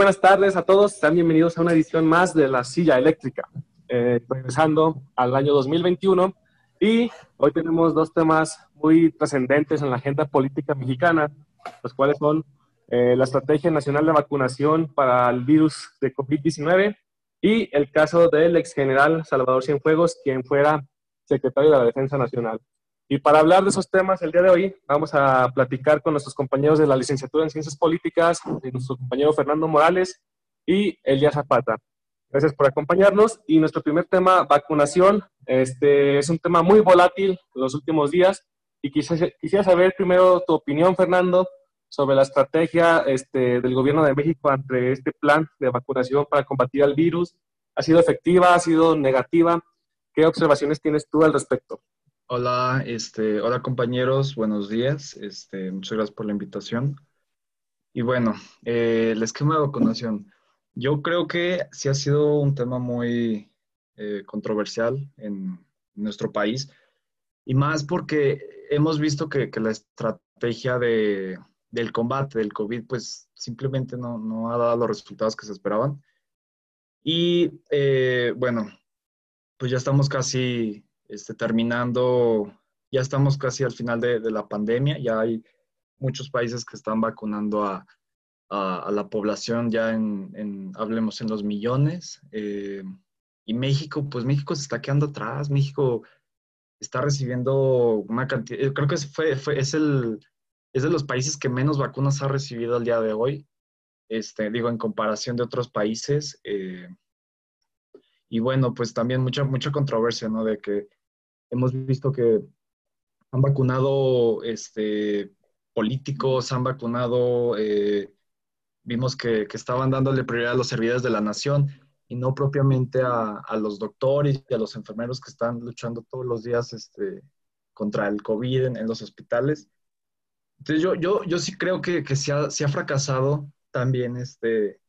buenas tardes a todos. Sean bienvenidos a una edición más de La Silla Eléctrica. Eh, regresando al año 2021 y hoy tenemos dos temas muy trascendentes en la agenda política mexicana, los cuales son eh, la Estrategia Nacional de Vacunación para el virus de COVID-19 y el caso del ex general Salvador Cienfuegos, quien fuera secretario de la Defensa Nacional. Y para hablar de esos temas el día de hoy, vamos a platicar con nuestros compañeros de la licenciatura en Ciencias Políticas, nuestro compañero Fernando Morales y Elia Zapata. Gracias por acompañarnos. Y nuestro primer tema, vacunación, este, es un tema muy volátil en los últimos días. Y quisiera, quisiera saber primero tu opinión, Fernando, sobre la estrategia este, del gobierno de México ante este plan de vacunación para combatir al virus. ¿Ha sido efectiva? ¿Ha sido negativa? ¿Qué observaciones tienes tú al respecto? Hola, este, hola compañeros, buenos días. Este, muchas gracias por la invitación. Y bueno, eh, el esquema de vacunación. Yo creo que sí ha sido un tema muy eh, controversial en nuestro país y más porque hemos visto que, la estrategia de, del combate del COVID pues simplemente no, no, ha dado los resultados que se esperaban. Y eh, bueno, pues ya estamos casi este, terminando, ya estamos casi al final de, la pandemia, ya hay muchos países que están vacunando a, la población ya en, hablemos en los millones. Eh, y México, pues México se está quedando atrás, México está recibiendo una cantidad, creo que fue, fue, es, el, es de los países que menos vacunas ha recibido al día de hoy, este, digo, en comparación de otros países. Eh, y bueno, pues también mucha, mucha controversia, ¿no? De que hemos visto que han vacunado este, políticos, han vacunado, eh, vimos que, estaban dándole prioridad a los servidores de la nación y no propiamente a, los doctores y a los enfermeros que están luchando todos los días este, contra el COVID en, los hospitales. Entonces yo, yo, yo sí creo que, que se, ha, ha, fracasado también este,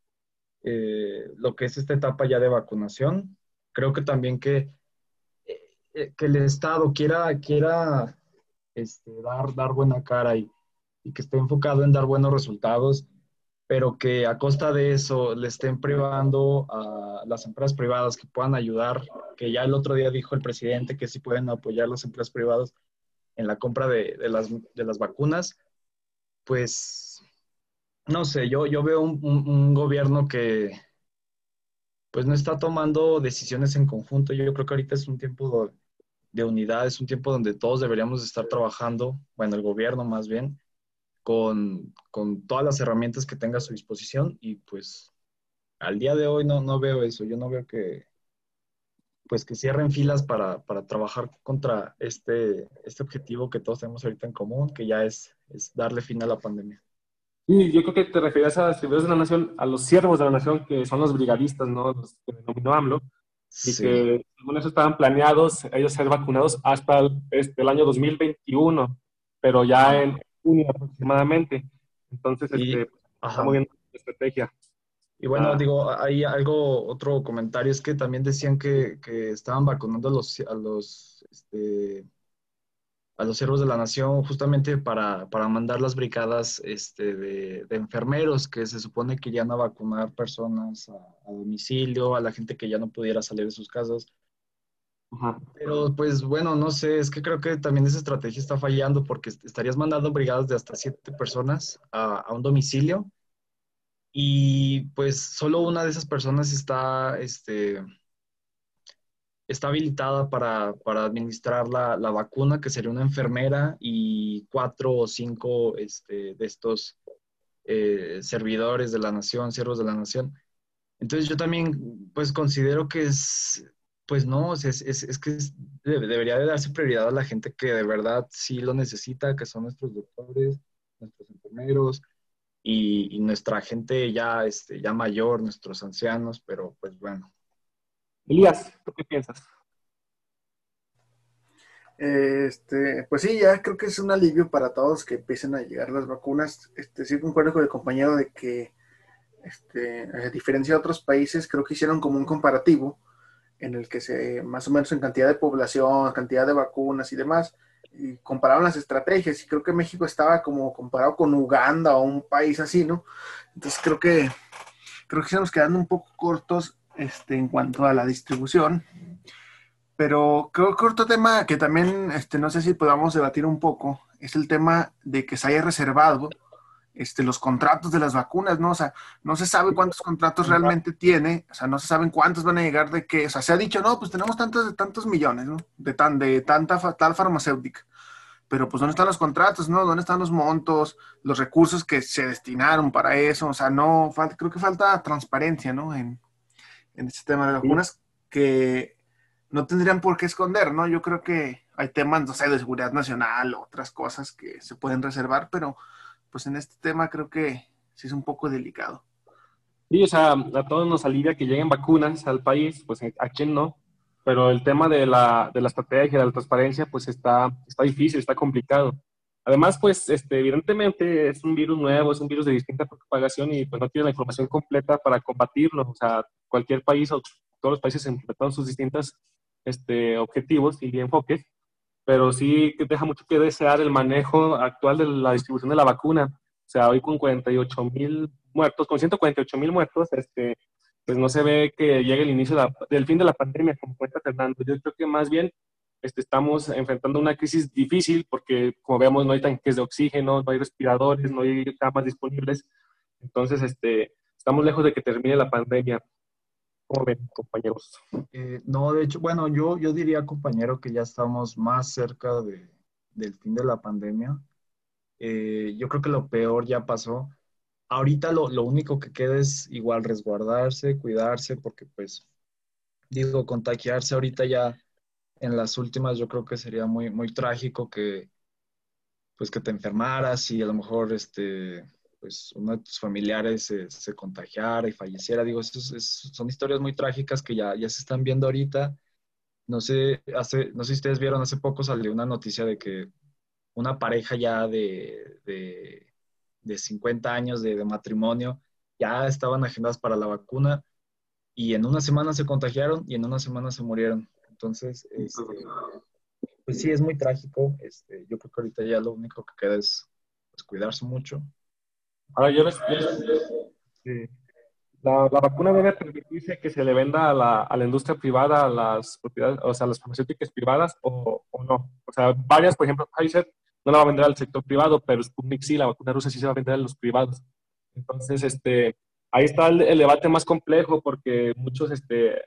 eh, lo que es esta etapa ya de vacunación. Creo que también que que el Estado quiera, quiera este, dar, dar buena cara y, que esté enfocado en dar buenos resultados, pero que a costa de eso le estén privando a las empresas privadas que puedan ayudar, que ya el otro día dijo el presidente que sí pueden apoyar las empresas privadas en la compra de, las, vacunas, pues no sé, yo, yo veo un, un, gobierno que pues no está tomando decisiones en conjunto. Yo creo que ahorita es un tiempo de unidad, es un tiempo donde todos deberíamos estar trabajando, bueno, el gobierno más bien, con, con, todas las herramientas que tenga a su disposición y pues al día de hoy no, no veo eso, yo no veo que pues que cierren filas para, para trabajar contra este, este objetivo que todos tenemos ahorita en común, que ya es, es darle fin a la pandemia. Sí, yo creo que te refieres a los servidores de la nación, a los siervos de la nación, que son los brigadistas, ¿no? Los que denominó AMLO, y que según eso estaban planeados ellos ser vacunados hasta el, este, el año 2021, pero ya en junio aproximadamente. Entonces, este, estamos viendo la estrategia. Y bueno, ah. digo, hay algo, otro comentario, es que también decían que, que estaban vacunando a los, a los este, a los siervos de la nación justamente para, para mandar las brigadas este, de, enfermeros que se supone que irían a vacunar personas a, domicilio, a la gente que ya no pudiera salir de sus casas. Pero pues bueno, no sé, es que creo que también esa estrategia está fallando porque estarías mandando brigadas de hasta siete personas a, a un domicilio y pues solo una de esas personas está, este, está habilitada para, para administrar la, la, vacuna, que sería una enfermera y cuatro o cinco este, de estos eh, servidores de la nación, siervos de la nación. Entonces yo también pues considero que es, pues no, es, es, es que debería de darse prioridad a la gente que de verdad sí lo necesita, que son nuestros doctores, nuestros enfermeros y, y nuestra gente ya, este, ya mayor, nuestros ancianos, pero pues bueno, Elías, ¿tú qué piensas? Este, pues sí, ya creo que es un alivio para todos que empiecen a llegar las vacunas. Este, sí concuerdo con el compañero de que, este, a diferencia de otros países, creo que hicieron como un comparativo en el que se, más o menos en cantidad de población, cantidad de vacunas y demás, y compararon las estrategias. Y creo que México estaba como comparado con Uganda o un país así, ¿no? Entonces creo que creo que estamos quedando un poco cortos este, en cuanto a la distribución. Pero creo que otro tema que también, este, no sé si podamos debatir un poco, es el tema de que se haya reservado este, los contratos de las vacunas, ¿no? O sea, no se sabe cuántos contratos realmente tiene, o sea, no se saben cuántos van a llegar de qué, o sea, se ha dicho, no, pues tenemos tantos de tantos millones, ¿no? De, tan, de tanta tal farmacéutica. Pero pues, ¿dónde están los contratos, no? ¿Dónde están los montos, los recursos que se destinaron para eso? O sea, no, creo que falta transparencia, ¿no? En este tema de vacunas que no tendrían por qué esconder, ¿no? Yo creo que hay temas, no sé, de seguridad nacional, otras cosas que se pueden reservar, pero pues en este tema creo que sí es un poco delicado. Sí, o sea, a todos nos alivia que lleguen vacunas al país, pues a quién no, pero el tema de la, de la estrategia, de la transparencia, pues está, está difícil, está complicado. Además, pues, este, evidentemente es un virus nuevo, es un virus de distinta propagación y pues no tiene la información completa para combatirlo. O sea, cualquier país o todos los países implementan sus distintos este, objetivos y enfoques pero sí deja mucho que desear el manejo actual de la distribución de la vacuna. O sea, hoy con 48 mil muertos, con 148 mil muertos, este, pues no se ve que llegue el inicio del fin de la pandemia, como cuenta Fernando. Yo creo que más bien este, estamos enfrentando una crisis difícil porque, como vemos, no hay tanques de oxígeno, no hay respiradores, no hay camas disponibles. Entonces, este, estamos lejos de que termine la pandemia. ¿Cómo ven, compañeros? Eh, no, de hecho, bueno, yo, yo diría, compañero, que ya estamos más cerca de, del fin de la pandemia. Eh, yo creo que lo peor ya pasó. Ahorita lo, lo, único que queda es igual resguardarse, cuidarse, porque pues, digo, contagiarse ahorita ya en las últimas yo creo que sería muy, muy trágico que, pues, que te enfermaras y a lo mejor, este, pues uno de tus familiares se, contagiara y falleciera. Digo, son historias muy trágicas que ya, ya se están viendo ahorita. No sé, hace, no sé si ustedes vieron, hace poco salió una noticia de que una pareja ya de, de, 50 años de, matrimonio ya estaban agendadas para la vacuna y en una semana se contagiaron y en una semana se murieron. Entonces, este, pues sí, es muy trágico. Este, yo creo que ahorita ya lo único que queda es pues, cuidarse mucho Ahora yo les, la, la, vacuna debe permitirse que se le venda a la, a la, industria privada, a las propiedades, o sea, a las farmacéuticas privadas o, o, no. O sea, varias, por ejemplo, Pfizer no la va a vender al sector privado, pero Sputnik sí, la vacuna rusa sí se va a vender a los privados. Entonces, este, ahí está el, debate más complejo porque muchos este,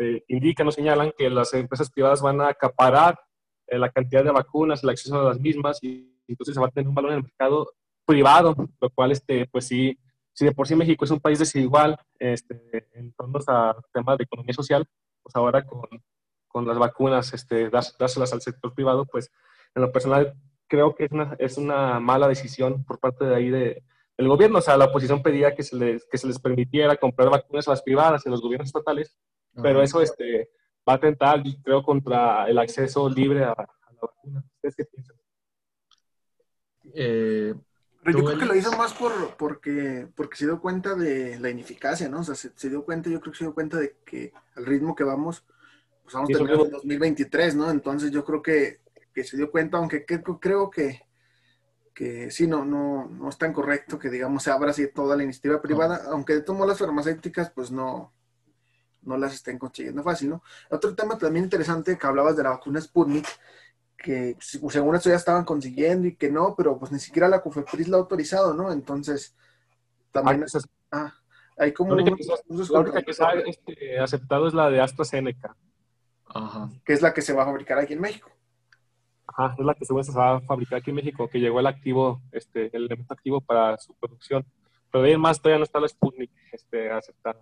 este, indican o señalan que las empresas privadas van a acaparar eh, la cantidad de vacunas, el acceso a las mismas y entonces se va a tener un valor en el mercado privado, lo cual, este, pues sí, si de por sí México es un país desigual este, en torno a temas de economía social, pues ahora con, con las vacunas, este, dárselas al sector privado, pues en lo personal creo que es una, es una mala decisión por parte de ahí de, del gobierno. O sea, la oposición pedía que se, les, que se les permitiera comprar vacunas a las privadas en los gobiernos estatales, pero eso este, va a atentar, creo, contra el acceso libre a, a la vacuna. ¿Ustedes qué piensan? Eh, pero yo creo que lo hizo más por, porque, porque se dio cuenta de la ineficacia, ¿no? O sea, se, dio cuenta, yo creo que se dio cuenta de que al ritmo que vamos, pues vamos a terminar en 2023, ¿no? Entonces yo creo que, que se dio cuenta, aunque creo que, que sí, no, no, no es tan correcto que, digamos, se abra así toda la iniciativa privada, aunque tomó las farmacéuticas, pues no, no las estén consiguiendo fácil, ¿no? Otro tema también interesante que hablabas de la vacuna Sputnik, que según esto ya estaban consiguiendo y que no, pero pues ni siquiera la COFEPRIS la ha autorizado, ¿no? Entonces, también ah, hay como... La única, que, se ha este, aceptado es la de AstraZeneca. Ajá. Que es la que se va a fabricar aquí en México. Ajá, es la que se va a fabricar aquí en México, que llegó el activo, este, el elemento activo para su producción. Pero de ahí más todavía no está la Sputnik este, aceptada.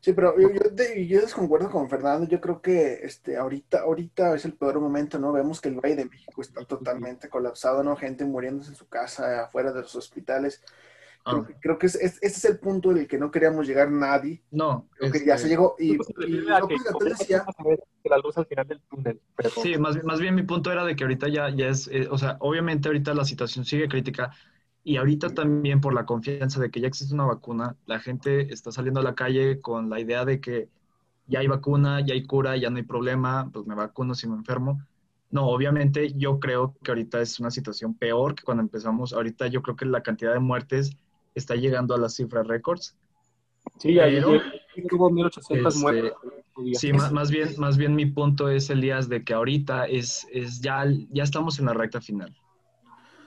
Sí, pero yo, yo, desconcuerdo con Fernando. Yo creo que este, ahorita, ahorita es el peor momento, ¿no? Vemos que el Valle de México está totalmente colapsado, ¿no? Gente muriéndose en su casa, afuera de los hospitales. Creo, ah. que, ese es, el punto en el que no queríamos llegar nadie. No. Creo que ya se llegó. Y, la luz al final del túnel. Sí, más, más bien mi punto era de que ahorita ya, ya es, eh, o sea, obviamente ahorita la situación sigue crítica, y ahorita también por la confianza de que ya existe una vacuna, la gente está saliendo a la calle con la idea de que ya hay vacuna, ya hay cura, ya no hay problema, pues me vacuno si me enfermo. No, obviamente yo creo que ahorita es una situación peor que cuando empezamos. Ahorita yo creo que la cantidad de muertes está llegando a las cifras récords. Sí, ahí hubo 1800 este, muertes. Sí, más, más, bien, más bien mi punto es, Elías, de que ahorita es, es ya, ya estamos en la recta final.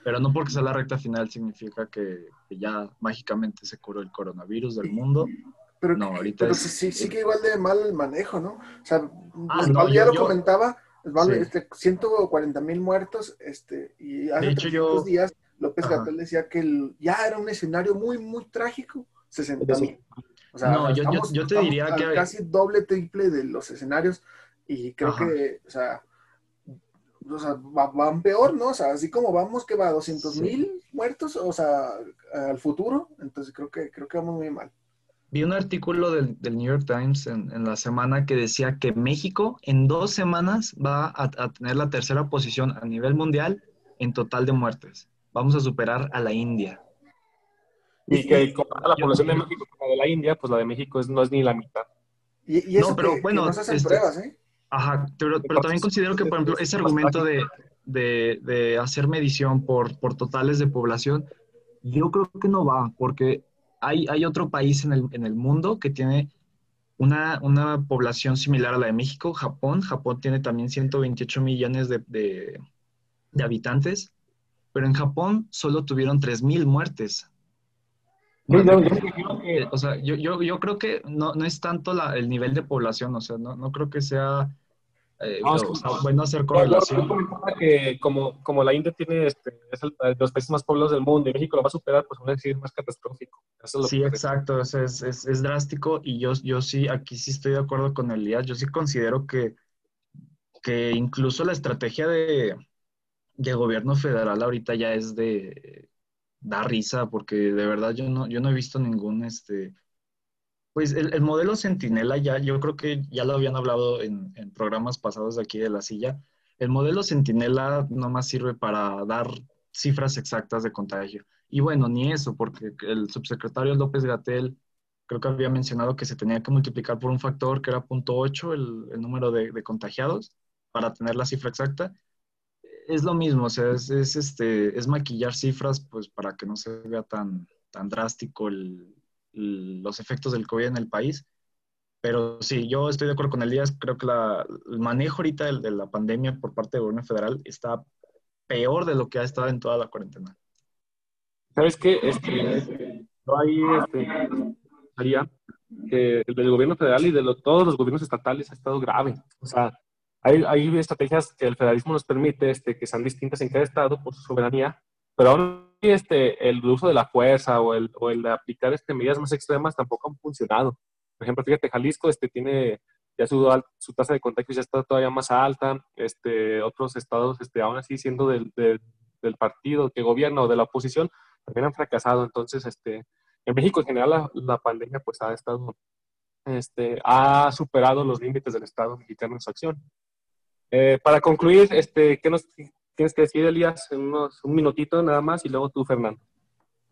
Pero no porque sea la recta final significa que, ya mágicamente se curó el coronavirus del mundo. Pero, no, ahorita sí, sí, que igual de mal manejo, ¿no? O sea, ah, ya lo comentaba, este, 140 mil muertos, este, y hace hecho, días López Gatel decía que ya era un escenario muy, muy trágico, 60 mil. O sea, no, yo, yo, te diría que... Casi doble, triple de los escenarios, y creo que, o sea, o sea, van peor, ¿no? O sea, así como vamos que va a 200 mil muertos, o sea, al futuro, entonces creo que, creo que vamos muy mal. Vi un artículo del, del New York Times en, en, la semana que decía que México en dos semanas va a, a, tener la tercera posición a nivel mundial en total de muertes. Vamos a superar a la India. Y que compara la población de México con la de la India, pues la de México es, no es ni la mitad. Y, y eso no, pero bueno, no se hacen este, pruebas, ¿eh? Ajá, pero, pero también considero que, por ejemplo, ese argumento de, de, de hacer medición por, por, totales de población, yo creo que no va, porque hay, hay otro país en el, en el mundo que tiene una, una, población similar a la de México, Japón. Japón tiene también 128 millones de, de, de habitantes, pero en Japón solo tuvieron 3.000 muertes. o sea, yo, yo, yo, creo que no, no es tanto la, el nivel de población, o sea, no, no creo que sea eh, bueno hacer correlación. que como, como la India tiene este, es el, de los países más poblados del mundo y México lo va a superar, pues un es más catastrófico. sí, exacto, es, es, es, drástico y yo, yo sí, aquí sí estoy de acuerdo con Elías, yo sí considero que, que incluso la estrategia de, de gobierno federal ahorita ya es de da risa porque de verdad yo no, yo no he visto ningún este pues el, modelo Centinela ya, yo creo que ya lo habían hablado en, programas pasados de aquí de la silla. El modelo Centinela no más sirve para dar cifras exactas de contagio. Y bueno, ni eso, porque el subsecretario López Gatel creo que había mencionado que se tenía que multiplicar por un factor que era 0.8 el, número de, de, contagiados para tener la cifra exacta. Es lo mismo, o sea, es, es, este, es maquillar cifras pues para que no se vea tan, tan drástico el, los efectos del COVID en el país. Pero sí, yo estoy de acuerdo con Elías. Creo que el manejo ahorita de, la pandemia por parte del gobierno federal está peor de lo que ha estado en toda la cuarentena. ¿Sabes qué? Es que yo ahí este, que el del gobierno federal y de todos los gobiernos estatales ha estado grave. O sea, hay, hay estrategias que el federalismo nos permite este, que sean distintas en cada estado por su soberanía, pero aún este, el uso de la fuerza o el, o el aplicar este, medidas más extremas tampoco han funcionado. Por ejemplo, fíjate, Jalisco este, tiene ya su, su tasa de contagios ya está todavía más alta, este, otros estados, este, aún así siendo del, del, partido que gobierna o de la oposición, también han fracasado. Entonces, este, en México en general la, la pandemia pues ha estado, este, ha superado los límites del Estado mexicano en su acción. Eh, para concluir, este, ¿qué nos, tienes que decir, Elías, en un minutito nada más y luego tú, Fernando.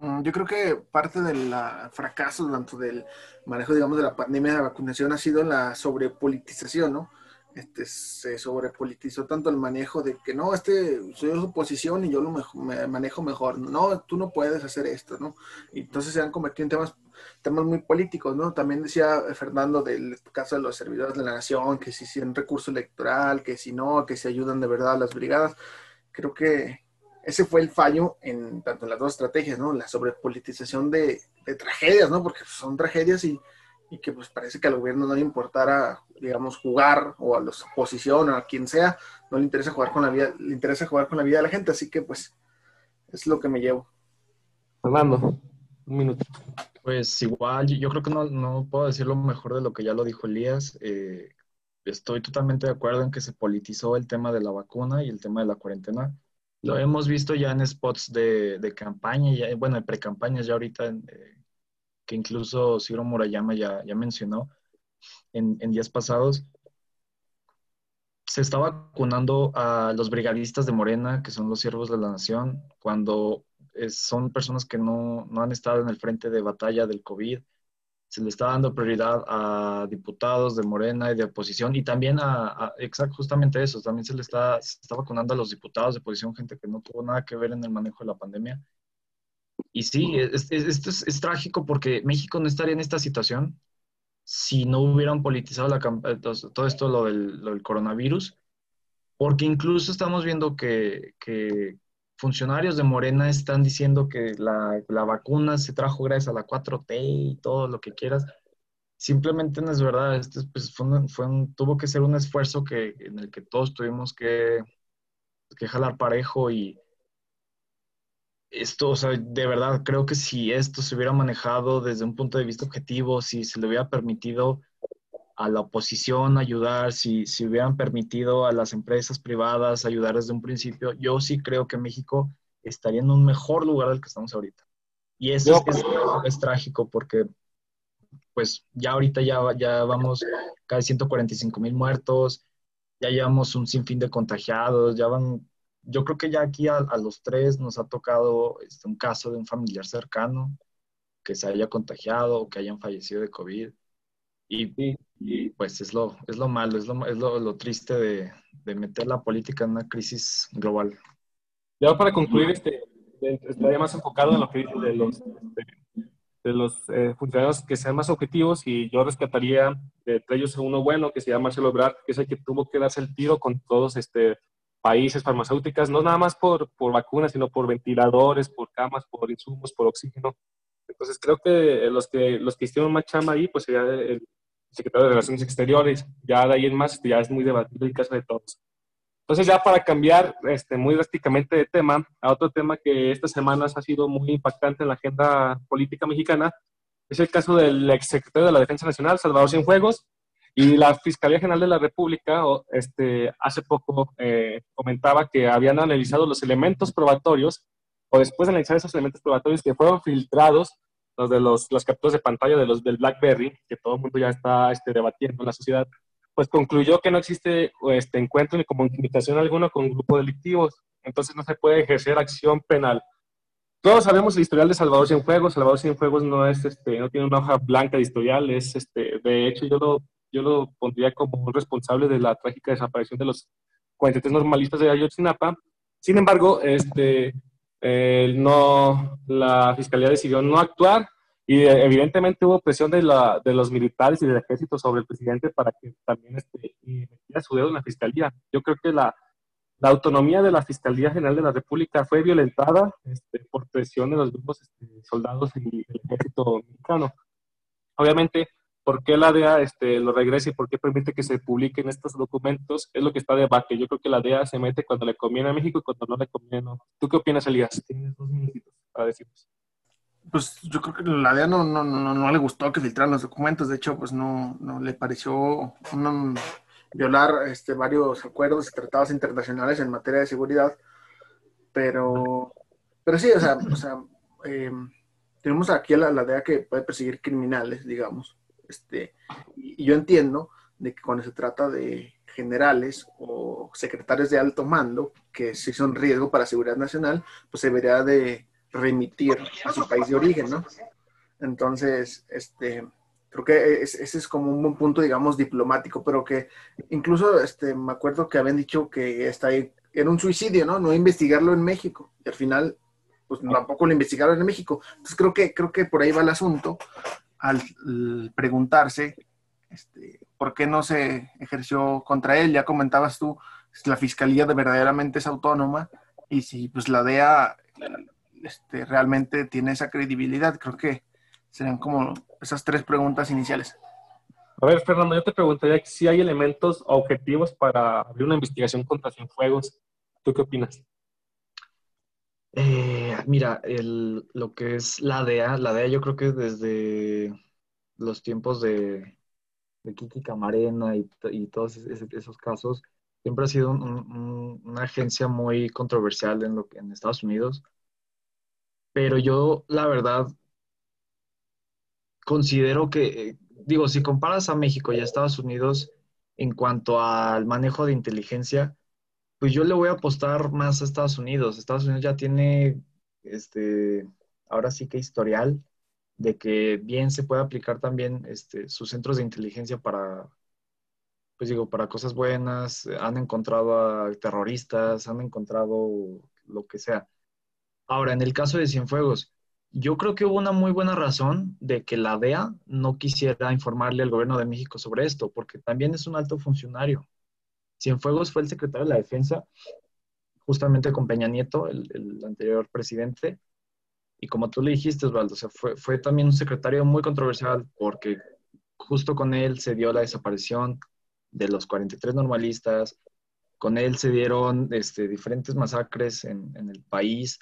Mm, yo creo que parte del fracaso tanto del manejo, digamos, de la pandemia de vacunación ha sido la sobrepolitización, ¿no? Este, se sobrepolitizó tanto el manejo de que no, este soy de oposición y yo lo me manejo mejor. No, tú no puedes hacer esto, ¿no? Y entonces se han convertido en temas, temas muy políticos, ¿no? También decía Fernando del caso de los servidores de la nación, que si un recurso electoral, que si no, que se ayudan de verdad a las brigadas creo que ese fue el fallo en tanto en las dos estrategias, ¿no? La sobrepolitización de, de tragedias, ¿no? Porque son tragedias y, y, que pues parece que al gobierno no le importara, digamos, jugar o a la oposición o a quien sea, no le interesa jugar con la vida, le interesa jugar con la vida de la gente, así que pues es lo que me llevo. Fernando, un minuto. Pues igual, yo creo que no, no puedo decir lo mejor de lo que ya lo dijo Elías. Eh, estoy totalmente de acuerdo en que se politizó el tema de la vacuna y el tema de la cuarentena. Lo hemos visto ya en spots de, de campaña, ya, bueno, de pre-campañas ya ahorita, eh, que incluso Ciro Murayama ya, ya mencionó en, en días pasados. Se está vacunando a los brigadistas de Morena, que son los siervos de la nación, cuando son personas que no, no han estado en el frente de batalla del COVID se le está dando prioridad a diputados de Morena y de oposición y también a, exacto, justamente eso, también se le está, se está vacunando a los diputados de oposición, gente que no tuvo nada que ver en el manejo de la pandemia. y sí, esto es, es, trágico porque México no estaría en esta situación si no hubieran politizado la, todo esto, lo del, lo del coronavirus, porque incluso estamos viendo que, que, funcionarios de Morena están diciendo que la, la, vacuna se trajo gracias a la 4T y todo lo que quieras. Simplemente no es verdad, esto pues, fue, fue tuvo que ser un esfuerzo que, en el que todos tuvimos que, que jalar parejo y, esto, o sea, de verdad creo que si esto se hubiera manejado desde un punto de vista objetivo, si se le hubiera permitido a la oposición ayudar, si, si hubieran permitido a las empresas privadas ayudar desde un principio, yo sí creo que México estaría en un mejor lugar del que estamos ahorita. Y eso es, es, trágico porque, pues, ya ahorita ya, ya vamos casi 145 mil muertos, ya llevamos un sinfín de contagiados, ya van yo creo que ya aquí a, los tres nos ha tocado este, un caso de un familiar cercano que se haya contagiado o que hayan fallecido de COVID. Y, y pues es lo, es lo malo, es lo, es lo, triste de, de, meter la política en una crisis global. Ya para concluir, este, estaría más enfocado en lo que dice de los, de, los eh, funcionarios que sean más objetivos y yo rescataría entre ellos uno bueno que se llama Marcelo Ebrard, que es el que tuvo que darse el tiro con todos este, países farmacéuticas, no nada más por, por vacunas, sino por ventiladores, por camas, por insumos, por oxígeno. Entonces creo que los que, los que hicieron más chamba ahí, pues sería el secretario de Relaciones Exteriores, ya de ahí en más, ya es muy debatido el caso de todos. Entonces ya para cambiar este, muy drásticamente de tema, a otro tema que estas semanas ha sido muy impactante en la agenda política mexicana, es el caso del exsecretario de la Defensa Nacional, Salvador Cienfuegos, y la Fiscalía General de la República este, hace poco eh, comentaba que habían analizado los elementos probatorios, o después de analizar esos elementos probatorios que fueron filtrados, los de los, las capturas de pantalla de los del BlackBerry, que todo el mundo ya está este, debatiendo en la sociedad, pues concluyó que no existe este, encuentro ni comunicación alguna con grupos delictivos, entonces no se puede ejercer acción penal. Todos sabemos el historial de Salvador Cienfuegos. Salvador Cienfuegos no es, este, no tiene una hoja blanca de historial. Es, este, de hecho, yo lo yo lo pondría como un responsable de la trágica desaparición de los 43 normalistas de Ayotzinapa. Sin embargo, este, eh, no, la fiscalía decidió no actuar y eh, evidentemente hubo presión de, la, de, los militares y del ejército sobre el presidente para que también este, metiera su dedo en la fiscalía. Yo creo que la, la, autonomía de la Fiscalía General de la República fue violentada este, por presión de los grupos este, soldados y el ejército mexicano. Obviamente, por qué la DEA este, lo regresa y por qué permite que se publiquen estos documentos, es lo que está de debate. Yo creo que la DEA se mete cuando le conviene a México y cuando no le conviene no. ¿Tú qué opinas, Elías? Tienes dos minutitos para decirnos. Pues yo creo que la DEA no, no, no, no le gustó que filtraran los documentos, de hecho, pues no, no le pareció violar este, varios acuerdos y tratados internacionales en materia de seguridad, pero, pero sí, o sea, o sea eh, tenemos aquí a la, la DEA que puede perseguir criminales, digamos, este, y yo entiendo de que cuando se trata de generales o secretarios de alto mando, que si son riesgo para seguridad nacional, pues se debería de remitir a su país de origen, ¿no? Entonces, este, creo que ese es como un buen punto, digamos, diplomático, pero que incluso este, me acuerdo que habían dicho que está ahí, era un suicidio, ¿no? No investigarlo en México. Y al final, pues tampoco lo investigaron en México. Entonces creo que, creo que por ahí va el asunto al preguntarse este, por qué no se ejerció contra él. Ya comentabas tú, la fiscalía de verdaderamente es autónoma y si pues la DEA este, realmente tiene esa credibilidad, creo que serían como esas tres preguntas iniciales. A ver, Fernando, yo te preguntaría si hay elementos objetivos para abrir una investigación contra Cienfuegos. ¿Tú qué opinas? Eh, mira, lo que es la DEA, la DEA yo creo que desde los tiempos de, Kiki Camarena y, todos esos casos, siempre ha sido una agencia muy controversial en, lo Estados Unidos. Pero yo, la verdad, considero que, digo, si comparas a México y a Estados Unidos en cuanto al manejo de inteligencia, pues yo le voy a apostar más a Estados Unidos. Estados Unidos ya tiene, este, ahora sí que historial de que bien se puede aplicar también este, sus centros de inteligencia para, pues digo, para cosas buenas. Han encontrado a terroristas, han encontrado lo que sea. Ahora, en el caso de Cienfuegos, yo creo que hubo una muy buena razón de que la DEA no quisiera informarle al gobierno de México sobre esto, porque también es un alto funcionario. Cienfuegos fue el secretario de la Defensa, justamente con Peña Nieto, el, anterior presidente, y como tú le dijiste, Osvaldo, fue, fue también un secretario muy controversial porque justo con él se dio la desaparición de los 43 normalistas, con él se dieron este, diferentes masacres en, en el país,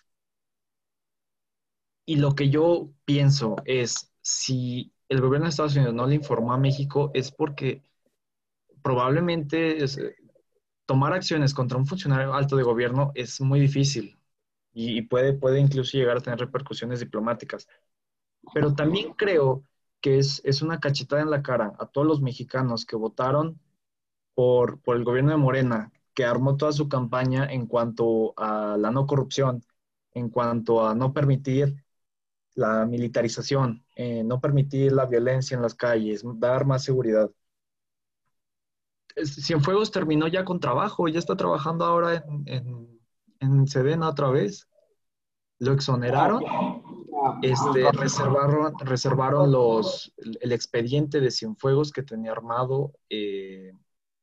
y lo que yo pienso es, si el gobierno de Estados Unidos no le informó a México, es porque probablemente tomar acciones contra un funcionario alto de gobierno es muy difícil y, puede, puede incluso llegar a tener repercusiones diplomáticas. Pero también creo que es, es una cachetada en la cara a todos los mexicanos que votaron por, por el gobierno de Morena, que armó toda su campaña en cuanto a la no corrupción, en cuanto a no permitir la militarización, eh, no permitir la violencia en las calles, dar más seguridad. Cienfuegos terminó ya con trabajo, ya está trabajando ahora en, en, Sedena otra vez. Lo exoneraron, este, reservaron, reservaron los, el, expediente de Cienfuegos que tenía armado. Eh,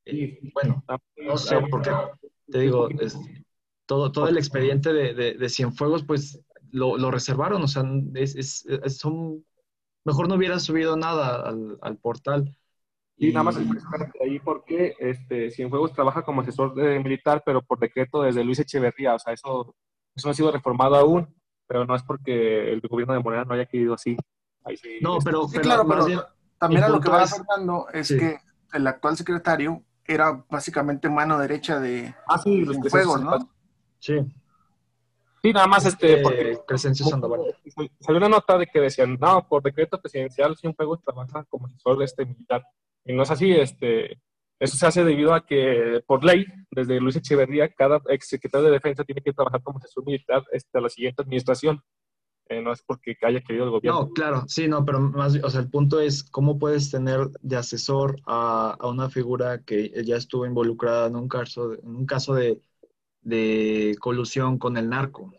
eh, bueno, no sé, porque te digo, todo, todo el expediente de, de, de Cienfuegos, pues lo, reservaron, o sea, es, son, mejor no hubieran subido nada al, portal. Y, nada más ahí porque este, Cienfuegos trabaja como asesor de militar, pero por decreto desde Luis Echeverría, o sea, eso, eso no ha sido reformado aún, pero no es porque el gobierno de Morena no haya querido así. no, pero, claro, también a lo que va Fernando es que el actual secretario era básicamente mano derecha de ah, sí, los Cienfuegos, ¿no? Sí. Sí, nada más este, porque Salió una nota de que decían, no, por decreto presidencial Cienfuegos trabaja como asesor este militar. Y no es así, este, eso se hace debido a que por ley, desde Luis Echeverría, cada ex secretario de defensa tiene que trabajar como asesor militar este, a la siguiente administración. Eh, no es porque haya querido el gobierno. No, claro, sí, no, pero más, o sea, el punto es cómo puedes tener de asesor a, a una figura que ya estuvo involucrada en un caso, en un caso de de colusión con el narco,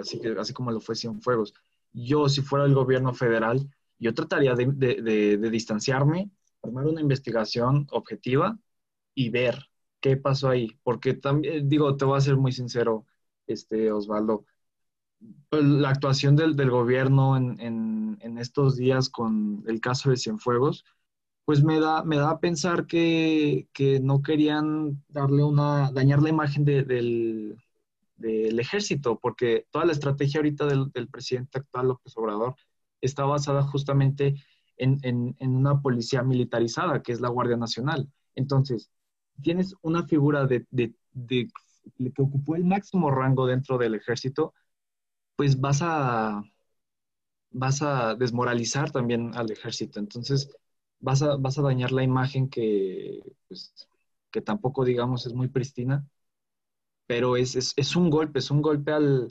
así, que, así como lo fue Cienfuegos. Yo, si fuera el gobierno federal, yo trataría de, de, distanciarme, formar una investigación objetiva y ver qué pasó ahí. Porque también, digo, te voy a ser muy sincero, este, Osvaldo, pues, la actuación del, del gobierno en, en, en, estos días con el caso de Cienfuegos, pues me da, me da a pensar que, no querían darle una, dañar la imagen del, ejército, porque toda la estrategia ahorita del, presidente actual, López Obrador, está basada justamente en, una policía militarizada, que es la Guardia Nacional. Entonces, tienes una figura de, que ocupó el máximo rango dentro del ejército, pues vas a, vas a desmoralizar también al ejército. Entonces, vas a, vas a dañar la imagen que, pues, que tampoco, digamos, es muy pristina, pero es, es, es un golpe, es un golpe al,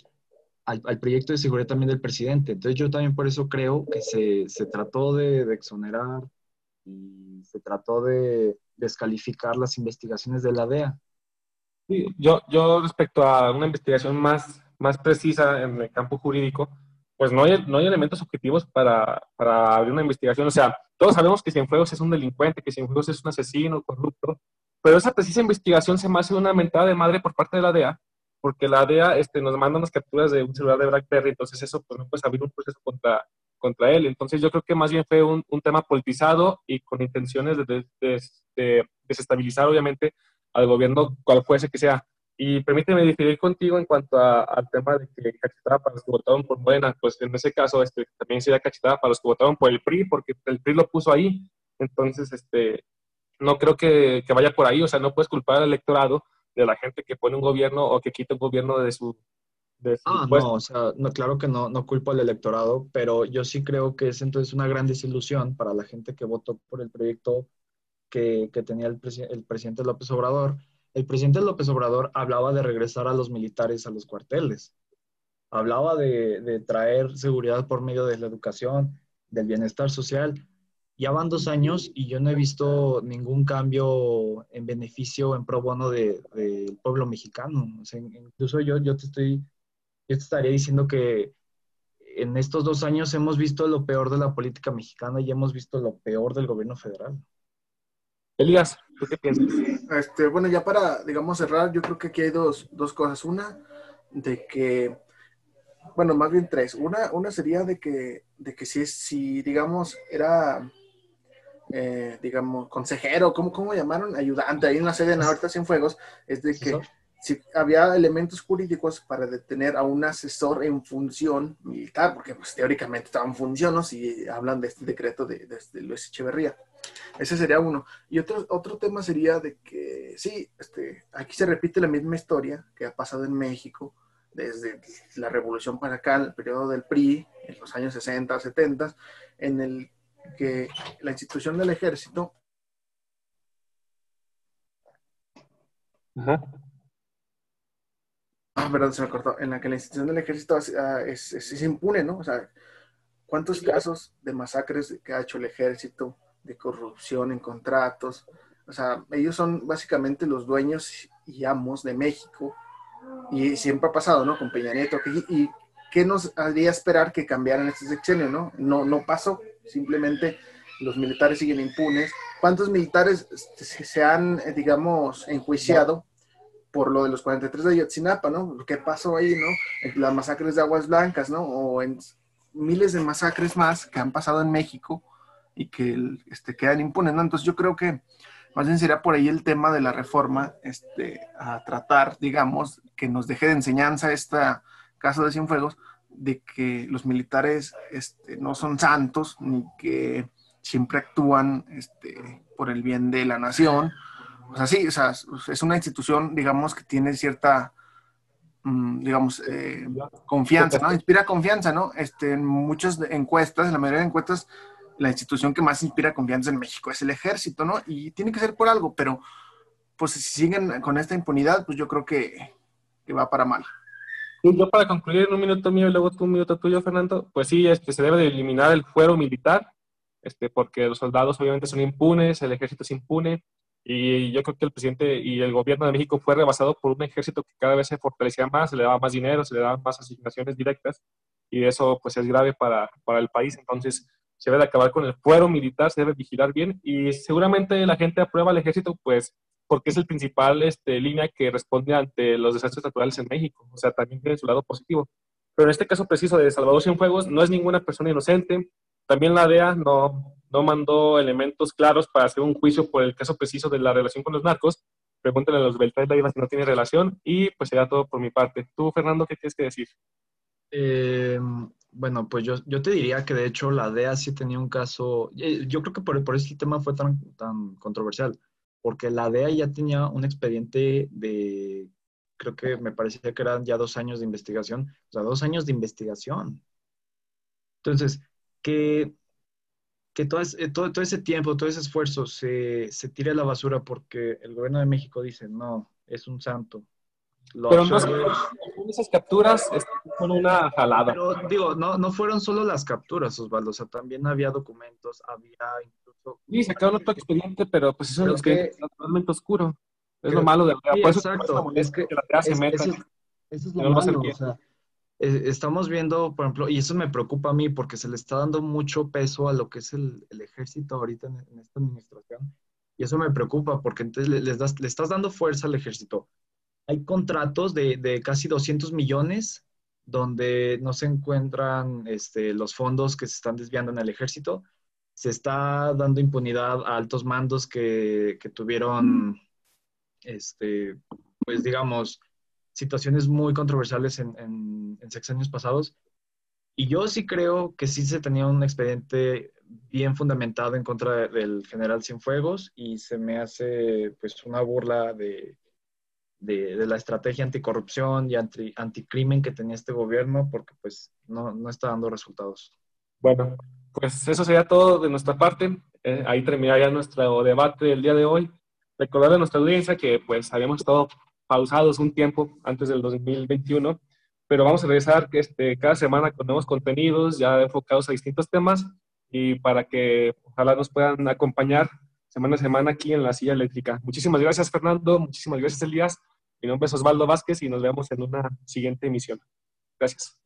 al, proyecto de seguridad también del presidente. Entonces yo también por eso creo que se, se trató de, de, exonerar y se trató de descalificar las investigaciones de la DEA. Sí, yo, yo respecto a una investigación más, más precisa en el campo jurídico, pues no hay, no hay elementos objetivos para, para abrir una investigación. O sea, todos sabemos que Cienfuegos es un delincuente, que Cienfuegos es un asesino, corrupto, pero esa precisa investigación se me hace una mentada de madre por parte de la DEA, porque la DEA este, nos manda unas capturas de un celular de BlackBerry, entonces eso pues no puedes abrir un proceso contra, contra él. Entonces yo creo que más bien fue un, un tema politizado y con intenciones de, de, de desestabilizar obviamente al gobierno, cual fuese que sea. Y permíteme diferir contigo en cuanto al tema de que cachetada para los que votaron por Morena, pues en ese caso este, también sería cachetada para los que votaron por el PRI, porque el PRI lo puso ahí. Entonces, este, no creo que, que vaya por ahí, o sea, no puedes culpar al electorado de la gente que pone un gobierno o que quita un gobierno de su... De su ah, no, o sea, no, claro que no, no culpo al electorado, pero yo sí creo que es entonces una gran desilusión para la gente que votó por el proyecto que, que tenía el, el presidente López Obrador el presidente López Obrador hablaba de regresar a los militares a los cuarteles, hablaba de, traer seguridad por medio de la educación, del bienestar social. Ya van dos años y yo no he visto ningún cambio en beneficio, en pro bono del pueblo mexicano. incluso yo, yo, te estoy, yo te estaría diciendo que en estos dos años hemos visto lo peor de la política mexicana y hemos visto lo peor del gobierno federal. Elías, ¿tú qué piensas? Este, bueno, ya para, digamos, cerrar, yo creo que aquí hay dos, dos cosas. Una, de que, bueno, más bien tres. Una, una sería de que, de que si, si digamos, era, eh, digamos, consejero, ¿cómo, ¿cómo llamaron? Ayudante, ahí en la sede de ahorita Fuegos, es de que si había elementos jurídicos para detener a un asesor en función militar, porque pues, teóricamente estaban en función, ¿no? Si hablan de este decreto de, de, Luis Echeverría. Ese sería uno. Y otro, otro tema sería de que, sí, este, aquí se repite la misma historia que ha pasado en México desde la revolución para acá, el periodo del PRI, en los años 60, 70, en el que la institución del ejército... Ah, perdón, se me cortó. En la que la institución del ejército ah, es, impune, ¿no? O sea, ¿cuántos casos de masacres que ha hecho el ejército, de corrupción en contratos? O sea, ellos son básicamente los dueños y amos de México. Y siempre ha pasado, ¿no? Con Peña Nieto. ¿Y qué nos haría esperar que cambiaran este sexenio, no? No, no pasó. Simplemente los militares siguen impunes. ¿Cuántos militares se han, eh, digamos, enjuiciado por lo de los 43 de Ayotzinapa, ¿no? ¿Qué pasó ahí, no? Las masacres de Aguas Blancas, ¿no? O en miles de masacres más que han pasado en México y que este, quedan impunes, ¿no? Entonces yo creo que más bien sería por ahí el tema de la reforma este, a tratar, digamos, que nos deje de enseñanza esta caso de Cienfuegos, de que los militares este, no son santos, ni que siempre actúan este, por el bien de la nación, o sea, sí, o sea, es una institución, digamos, que tiene cierta, mm, digamos, eh, confianza, ¿no? Inspira confianza, ¿no? Este, en muchas encuestas, en la mayoría de encuestas, la institución que más inspira confianza en México es el ejército, ¿no? Y tiene que ser por algo, pero pues si siguen con esta impunidad, pues yo creo que, va para mal. Yo para concluir en un minuto mío y luego tú un minuto tuyo, Fernando, pues sí, este, se debe de eliminar el fuero militar, este, porque los soldados obviamente son impunes, el ejército es impune, y yo creo que el presidente y el gobierno de México fue rebasado por un ejército que cada vez se fortalecía más, se le daba más dinero, se le daban más asignaciones directas y eso pues es grave para, para el país. Entonces se debe de acabar con el fuero militar, se debe vigilar bien y seguramente la gente aprueba el ejército pues porque es el principal este, línea que responde ante los desastres naturales en México. O sea, también tiene su lado positivo. Pero en este caso preciso de Salvador Cienfuegos no es ninguna persona inocente. También la DEA no, no mandó elementos claros para hacer un juicio por el caso preciso de la relación con los narcos. Pregúntale a los Beltrán si no tiene relación y pues será todo por mi parte. Tú, Fernando, ¿qué tienes que decir? Eh, bueno, pues yo, yo te diría que de hecho la DEA sí tenía un caso, eh, yo creo que por, por eso el tema fue tan, tan controversial, porque la DEA ya tenía un expediente de, creo que me parecía que eran ya dos años de investigación, o sea, dos años de investigación. Entonces, que que todo, todo, todo, ese tiempo, todo ese esfuerzo se, se tire a la basura porque el gobierno de México dice, no, es un santo. pero no, esas capturas fueron una jalada. Pero digo, no, no fueron solo las capturas, Osvaldo, o sea, también había documentos, había incluso... Sí, sacaron otro expediente, pero pues eso es que es totalmente oscuro. Es lo malo de la sí, Por exacto. es que, la se meta. Eso, es lo malo, o sea, eh, estamos viendo, por ejemplo, y eso me preocupa a mí porque se le está dando mucho peso a lo que es el, ejército ahorita en, esta administración. Y eso me preocupa porque entonces le, le estás dando fuerza al ejército. Hay contratos de, de, casi 200 millones donde no se encuentran este, los fondos que se están desviando en el ejército. Se está dando impunidad a altos mandos que, que tuvieron, este, pues digamos, situaciones muy controversiales en, en, sexenios pasados. Y yo sí creo que sí se tenía un expediente bien fundamentado en contra del general Cienfuegos y se me hace pues una burla de, de, la estrategia anticorrupción y anti, anticrimen que tenía este gobierno porque pues no, no está dando resultados. Bueno, pues eso sería todo de nuestra parte. Eh, ahí terminaría nuestro debate del día de hoy. Recordar a nuestra audiencia que pues habíamos estado pausados un tiempo antes del 2021, pero vamos a regresar este, cada semana con nuevos contenidos ya enfocados a distintos temas y para que ojalá nos puedan acompañar semana a semana aquí en la silla eléctrica. Muchísimas gracias Fernando, muchísimas gracias Elías. Mi nombre es Osvaldo Vázquez y nos vemos en una siguiente emisión. Gracias.